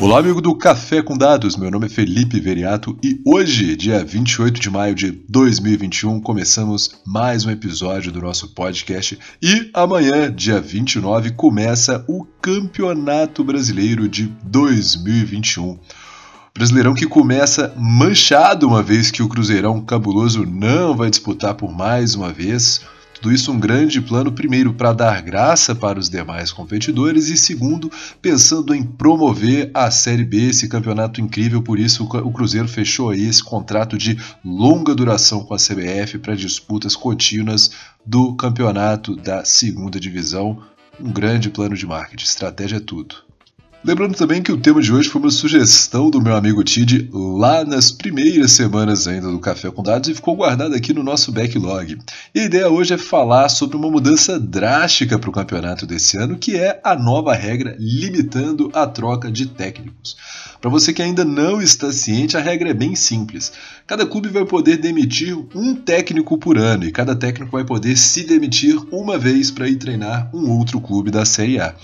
Olá, amigo do Café com Dados. Meu nome é Felipe Veriato e hoje, dia 28 de maio de 2021, começamos mais um episódio do nosso podcast. E amanhã, dia 29, começa o Campeonato Brasileiro de 2021. Brasileirão que começa manchado, uma vez que o Cruzeirão cabuloso não vai disputar por mais uma vez. Tudo isso um grande plano, primeiro, para dar graça para os demais competidores e, segundo, pensando em promover a Série B, esse campeonato incrível. Por isso, o Cruzeiro fechou aí esse contrato de longa duração com a CBF para disputas contínuas do campeonato da segunda divisão. Um grande plano de marketing, estratégia é tudo. Lembrando também que o tema de hoje foi uma sugestão do meu amigo Tid lá nas primeiras semanas ainda do Café com Dados e ficou guardado aqui no nosso backlog. E a ideia hoje é falar sobre uma mudança drástica para o campeonato desse ano, que é a nova regra limitando a troca de técnicos. Para você que ainda não está ciente, a regra é bem simples. Cada clube vai poder demitir um técnico por ano e cada técnico vai poder se demitir uma vez para ir treinar um outro clube da Série A.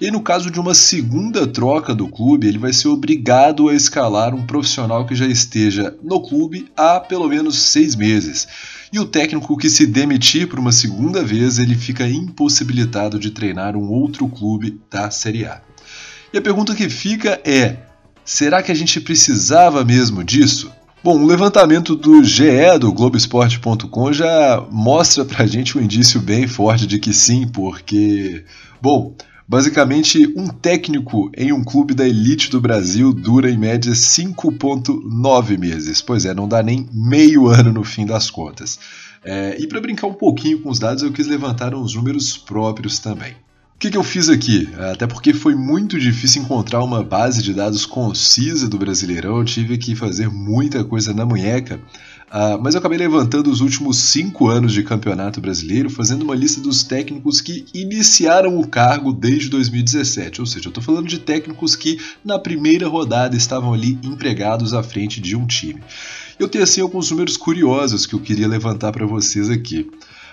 E no caso de uma segunda troca do clube, ele vai ser obrigado a escalar um profissional que já esteja no clube há pelo menos seis meses. E o técnico que se demitir por uma segunda vez, ele fica impossibilitado de treinar um outro clube da Série A. E a pergunta que fica é: será que a gente precisava mesmo disso? Bom, o levantamento do GE, do Globoesporte.com, já mostra pra gente um indício bem forte de que sim, porque, bom, Basicamente, um técnico em um clube da elite do Brasil dura em média 5,9 meses. Pois é, não dá nem meio ano no fim das contas. É, e para brincar um pouquinho com os dados, eu quis levantar uns números próprios também. O que, que eu fiz aqui? Até porque foi muito difícil encontrar uma base de dados concisa do Brasileirão, eu tive que fazer muita coisa na munheca. Uh, mas eu acabei levantando os últimos cinco anos de campeonato brasileiro, fazendo uma lista dos técnicos que iniciaram o cargo desde 2017. Ou seja, eu estou falando de técnicos que na primeira rodada estavam ali empregados à frente de um time. Eu tenho assim alguns números curiosos que eu queria levantar para vocês aqui.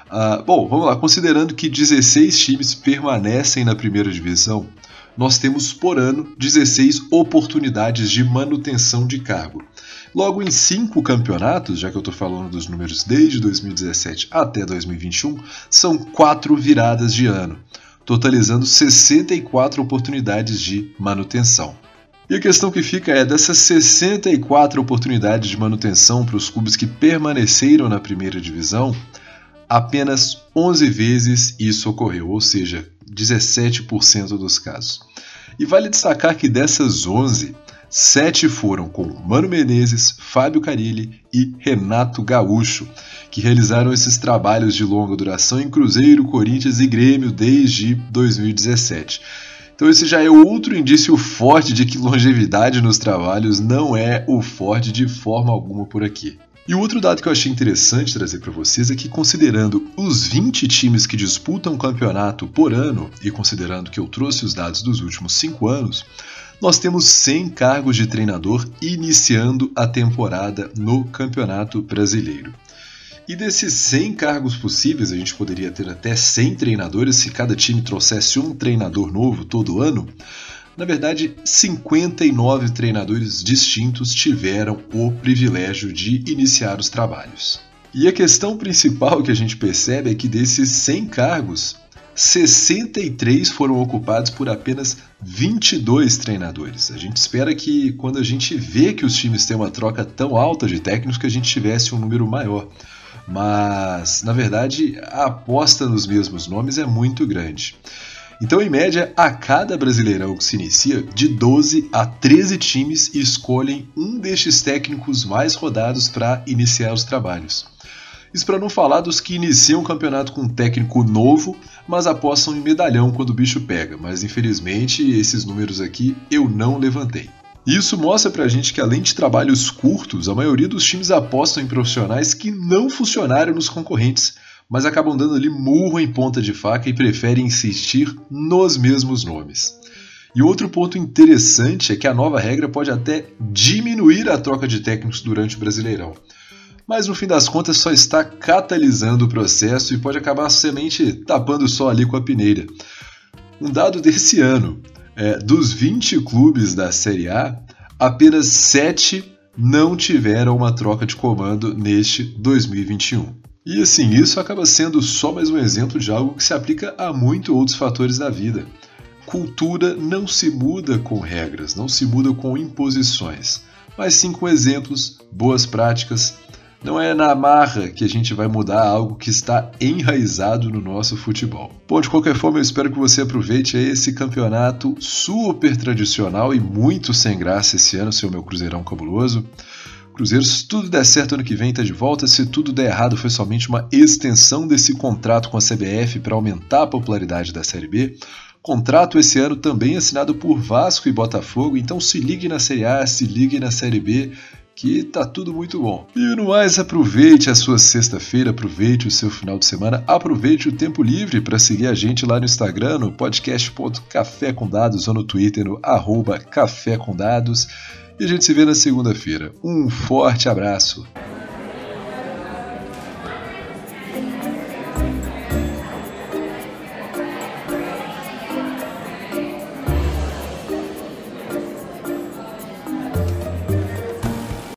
Uh, bom, vamos lá. Considerando que 16 times permanecem na primeira divisão, nós temos por ano 16 oportunidades de manutenção de cargo. Logo, em cinco campeonatos, já que eu estou falando dos números desde 2017 até 2021, são quatro viradas de ano, totalizando 64 oportunidades de manutenção. E a questão que fica é: dessas 64 oportunidades de manutenção para os clubes que permaneceram na primeira divisão, apenas 11 vezes isso ocorreu, ou seja, 17% dos casos. E vale destacar que dessas 11, Sete foram com Mano Menezes, Fábio Carilli e Renato Gaúcho, que realizaram esses trabalhos de longa duração em Cruzeiro, Corinthians e Grêmio desde 2017. Então esse já é outro indício forte de que longevidade nos trabalhos não é o forte de forma alguma por aqui. E o outro dado que eu achei interessante trazer para vocês é que, considerando os 20 times que disputam o campeonato por ano, e considerando que eu trouxe os dados dos últimos 5 anos, nós temos 100 cargos de treinador iniciando a temporada no Campeonato Brasileiro. E desses 100 cargos possíveis, a gente poderia ter até 100 treinadores se cada time trouxesse um treinador novo todo ano. Na verdade, 59 treinadores distintos tiveram o privilégio de iniciar os trabalhos. E a questão principal que a gente percebe é que desses 100 cargos, 63 foram ocupados por apenas 22 treinadores. A gente espera que quando a gente vê que os times têm uma troca tão alta de técnicos que a gente tivesse um número maior. Mas, na verdade, a aposta nos mesmos nomes é muito grande. Então, em média, a cada brasileirão que se inicia, de 12 a 13 times escolhem um destes técnicos mais rodados para iniciar os trabalhos. Isso para não falar dos que iniciam o campeonato com um técnico novo, mas apostam em medalhão quando o bicho pega. Mas infelizmente esses números aqui eu não levantei. Isso mostra pra gente que além de trabalhos curtos, a maioria dos times apostam em profissionais que não funcionaram nos concorrentes, mas acabam dando ali murro em ponta de faca e preferem insistir nos mesmos nomes. E outro ponto interessante é que a nova regra pode até diminuir a troca de técnicos durante o Brasileirão mas no fim das contas só está catalisando o processo e pode acabar semente tapando só ali com a peneira. Um dado desse ano: É, dos 20 clubes da Série A, apenas 7 não tiveram uma troca de comando neste 2021. E assim, isso acaba sendo só mais um exemplo de algo que se aplica a muitos outros fatores da vida. Cultura não se muda com regras, não se muda com imposições, mas sim com exemplos, boas práticas. Não é na marra que a gente vai mudar algo que está enraizado no nosso futebol. Bom, de qualquer forma, eu espero que você aproveite esse campeonato super tradicional e muito sem graça esse ano, seu meu Cruzeirão cabuloso. Cruzeiro, se tudo der certo ano que vem, está de volta. Se tudo der errado, foi somente uma extensão desse contrato com a CBF para aumentar a popularidade da Série B. Contrato esse ano também assinado por Vasco e Botafogo, então se ligue na Série A, se ligue na Série B, que tá tudo muito bom. E no mais, aproveite a sua sexta-feira, aproveite o seu final de semana, aproveite o tempo livre para seguir a gente lá no Instagram, no podcast.café com dados ou no Twitter, no arroba café com dados. E a gente se vê na segunda-feira. Um forte abraço!